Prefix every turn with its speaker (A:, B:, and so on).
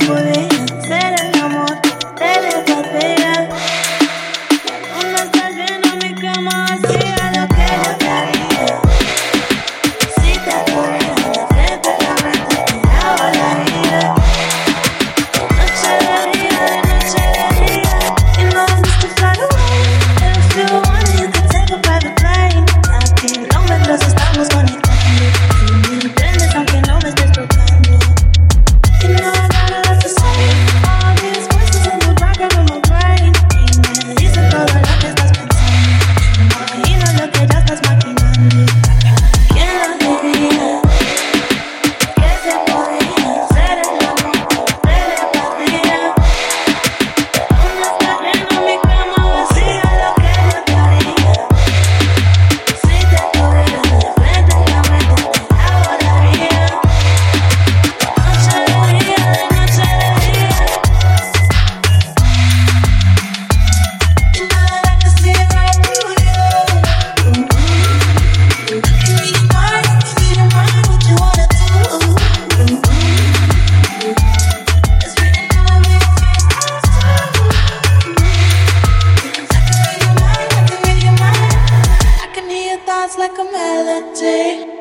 A: hacer. like a melody.